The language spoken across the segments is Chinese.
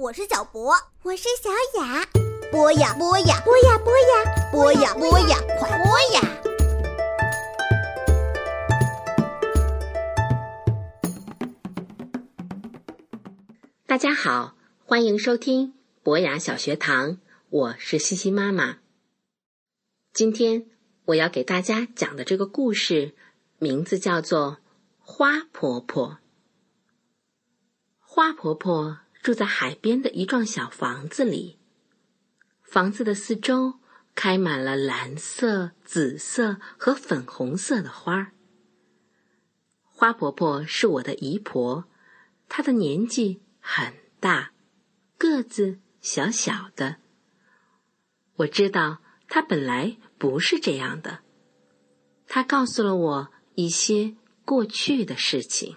我是小博，我是小雅。播呀播呀，播呀播呀，播呀播呀，快播呀！大家好，欢迎收听博雅小学堂，我是西西妈妈。今天我要给大家讲的这个故事，名字叫做《花婆婆》。花婆婆住在海边的一幢小房子里，房子的四周开满了蓝色、紫色和粉红色的花儿。花婆婆是我的姨婆，她的年纪很大，个子小小的。我知道她本来不是这样的，她告诉了我一些过去的事情。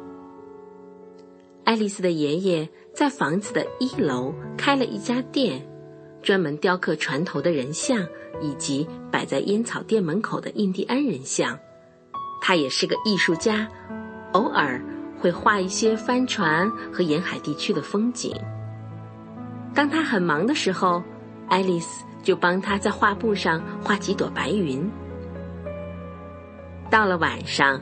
爱丽丝的爷爷。在房子的一楼开了一家店，专门雕刻船头的人像以及摆在烟草店门口的印第安人像。他也是个艺术家，偶尔会画一些帆船和沿海地区的风景。当他很忙的时候，爱丽丝就帮他在画布上画几朵白云。到了晚上，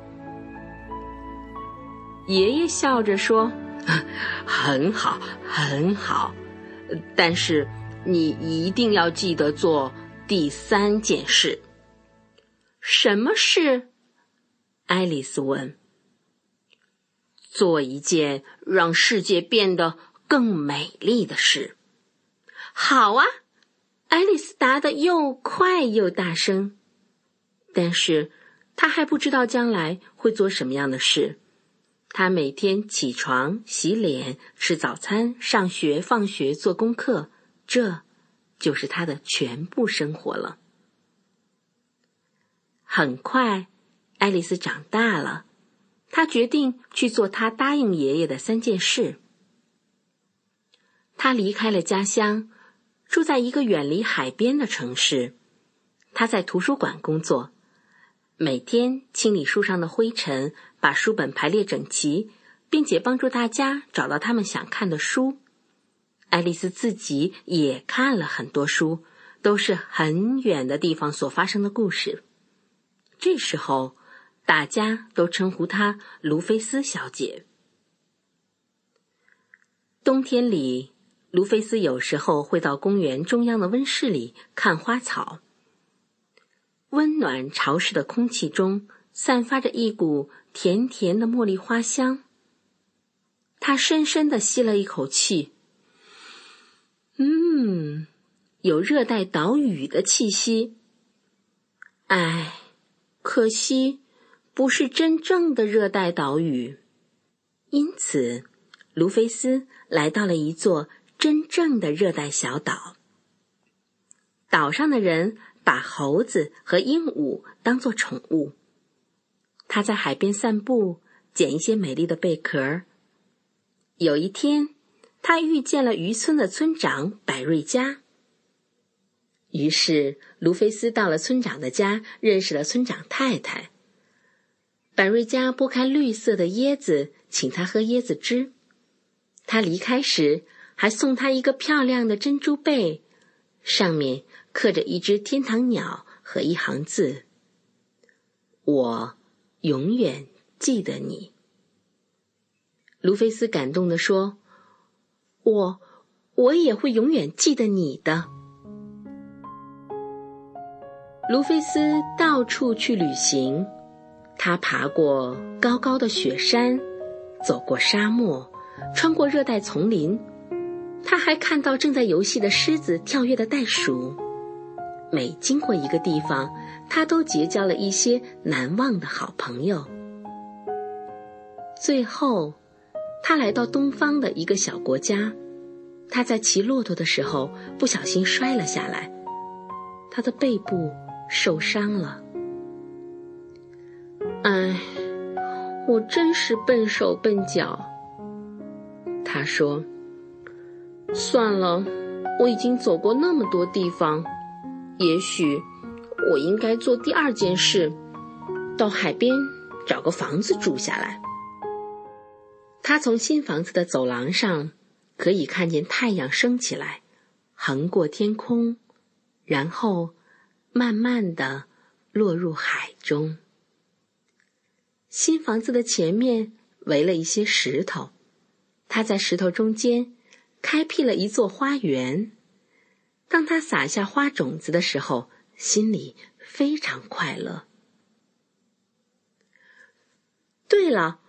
爷爷笑着说。很好，很好，但是你一定要记得做第三件事。什么事？爱丽丝问。做一件让世界变得更美丽的事。好啊，爱丽丝答得又快又大声。但是她还不知道将来会做什么样的事。他每天起床、洗脸、吃早餐、上学、放学、做功课，这就是他的全部生活了。很快，爱丽丝长大了，她决定去做她答应爷爷的三件事。她离开了家乡，住在一个远离海边的城市。她在图书馆工作。每天清理书上的灰尘，把书本排列整齐，并且帮助大家找到他们想看的书。爱丽丝自己也看了很多书，都是很远的地方所发生的故事。这时候，大家都称呼她卢菲斯小姐。冬天里，卢菲斯有时候会到公园中央的温室里看花草。温暖潮湿的空气中散发着一股甜甜的茉莉花香。他深深的吸了一口气，嗯，有热带岛屿的气息。唉，可惜不是真正的热带岛屿。因此，卢菲斯来到了一座真正的热带小岛。岛上的人。把猴子和鹦鹉当做宠物。他在海边散步，捡一些美丽的贝壳。有一天，他遇见了渔村的村长百瑞佳。于是，卢菲斯到了村长的家，认识了村长太太。百瑞佳剥开绿色的椰子，请他喝椰子汁。他离开时，还送他一个漂亮的珍珠贝，上面。刻着一只天堂鸟和一行字：“我永远记得你。”卢菲斯感动地说：“我，我也会永远记得你的。”卢菲斯到处去旅行，他爬过高高的雪山，走过沙漠，穿过热带丛林。他还看到正在游戏的狮子、跳跃的袋鼠。每经过一个地方，他都结交了一些难忘的好朋友。最后，他来到东方的一个小国家。他在骑骆驼的时候不小心摔了下来，他的背部受伤了。唉，我真是笨手笨脚。他说：“算了，我已经走过那么多地方，也许我应该做第二件事，到海边找个房子住下来。”他从新房子的走廊上。可以看见太阳升起来，横过天空，然后慢慢的落入海中。新房子的前面围了一些石头，他在石头中间开辟了一座花园。当他撒下花种子的时候，心里非常快乐。对了，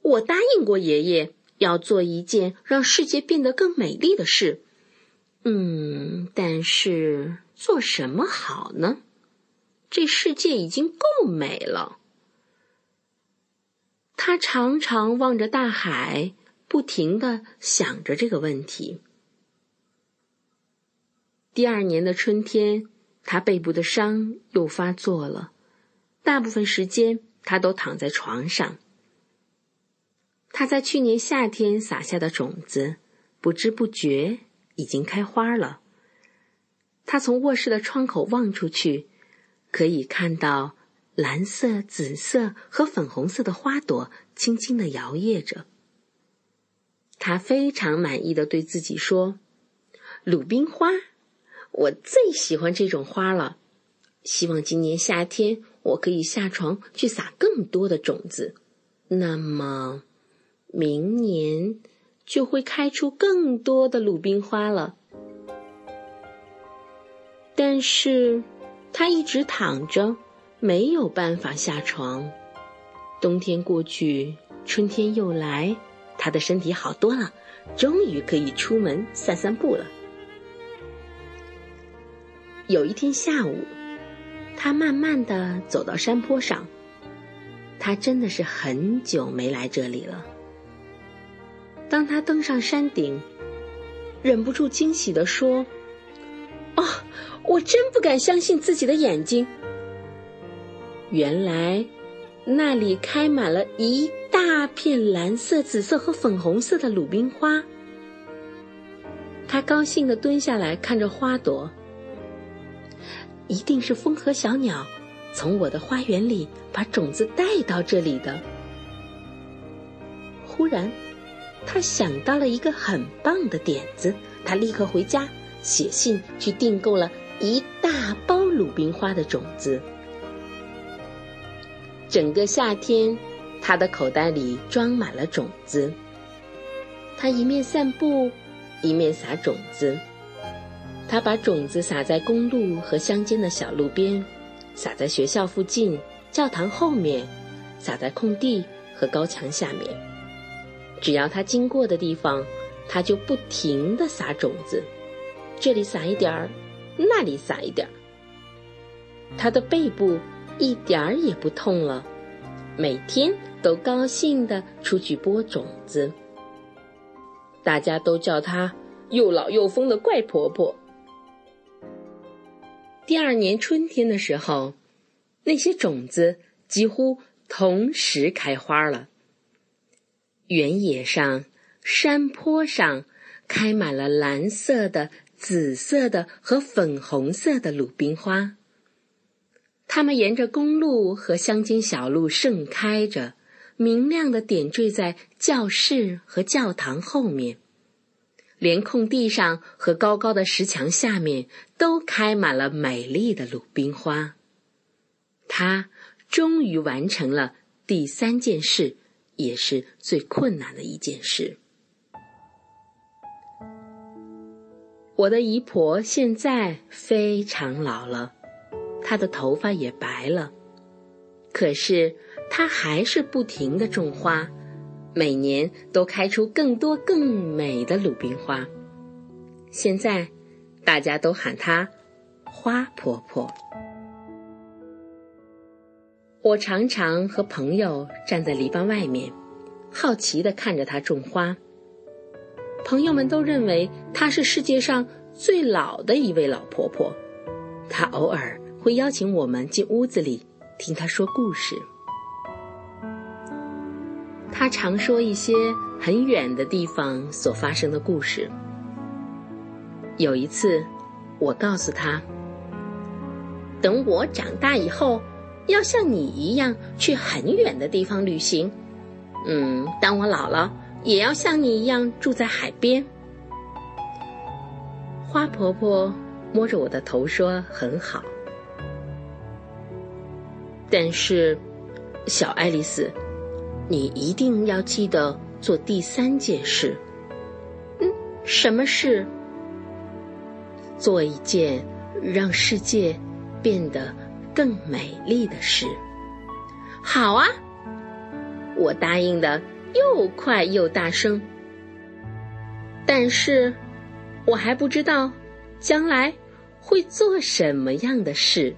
我答应过爷爷。要做一件让世界变得更美丽的事，嗯，但是做什么好呢？这世界已经够美了。他常常望着大海，不停的想着这个问题。第二年的春天，他背部的伤又发作了，大部分时间他都躺在床上。他在去年夏天撒下的种子，不知不觉已经开花了。他从卧室的窗口望出去，可以看到蓝色、紫色和粉红色的花朵轻轻的摇曳着。他非常满意的对自己说：“鲁冰花，我最喜欢这种花了。希望今年夏天我可以下床去撒更多的种子。那么。”明年就会开出更多的鲁冰花了，但是他一直躺着，没有办法下床。冬天过去，春天又来，他的身体好多了，终于可以出门散散步了。有一天下午，他慢慢的走到山坡上，他真的是很久没来这里了。当他登上山顶，忍不住惊喜的说：“哦，我真不敢相信自己的眼睛！原来那里开满了一大片蓝色、紫色和粉红色的鲁冰花。”他高兴的蹲下来看着花朵，一定是风和小鸟从我的花园里把种子带到这里的。忽然。他想到了一个很棒的点子，他立刻回家写信去订购了一大包鲁冰花的种子。整个夏天，他的口袋里装满了种子。他一面散步，一面撒种子。他把种子撒在公路和乡间的小路边，撒在学校附近、教堂后面，撒在空地和高墙下面。只要他经过的地方，他就不停地撒种子，这里撒一点儿，那里撒一点儿。他的背部一点儿也不痛了，每天都高兴地出去播种子。大家都叫她又老又疯的怪婆婆。第二年春天的时候，那些种子几乎同时开花了。原野上、山坡上，开满了蓝色的、紫色的和粉红色的鲁冰花。它们沿着公路和乡间小路盛开着，明亮的点缀在教室和教堂后面，连空地上和高高的石墙下面都开满了美丽的鲁冰花。他终于完成了第三件事。也是最困难的一件事。我的姨婆现在非常老了，她的头发也白了。可是她还是不停的种花，每年都开出更多更美的鲁冰花。现在，大家都喊她花婆婆。我常常和朋友站在篱笆外面，好奇的看着她种花。朋友们都认为她是世界上最老的一位老婆婆。她偶尔会邀请我们进屋子里听她说故事。她常说一些很远的地方所发生的故事。有一次，我告诉她：“等我长大以后。”要像你一样去很远的地方旅行，嗯，当我老了，也要像你一样住在海边。花婆婆摸着我的头说：“很好。”但是，小爱丽丝，你一定要记得做第三件事。嗯，什么事？做一件让世界变得。更美丽的事，好啊！我答应的又快又大声，但是我还不知道将来会做什么样的事。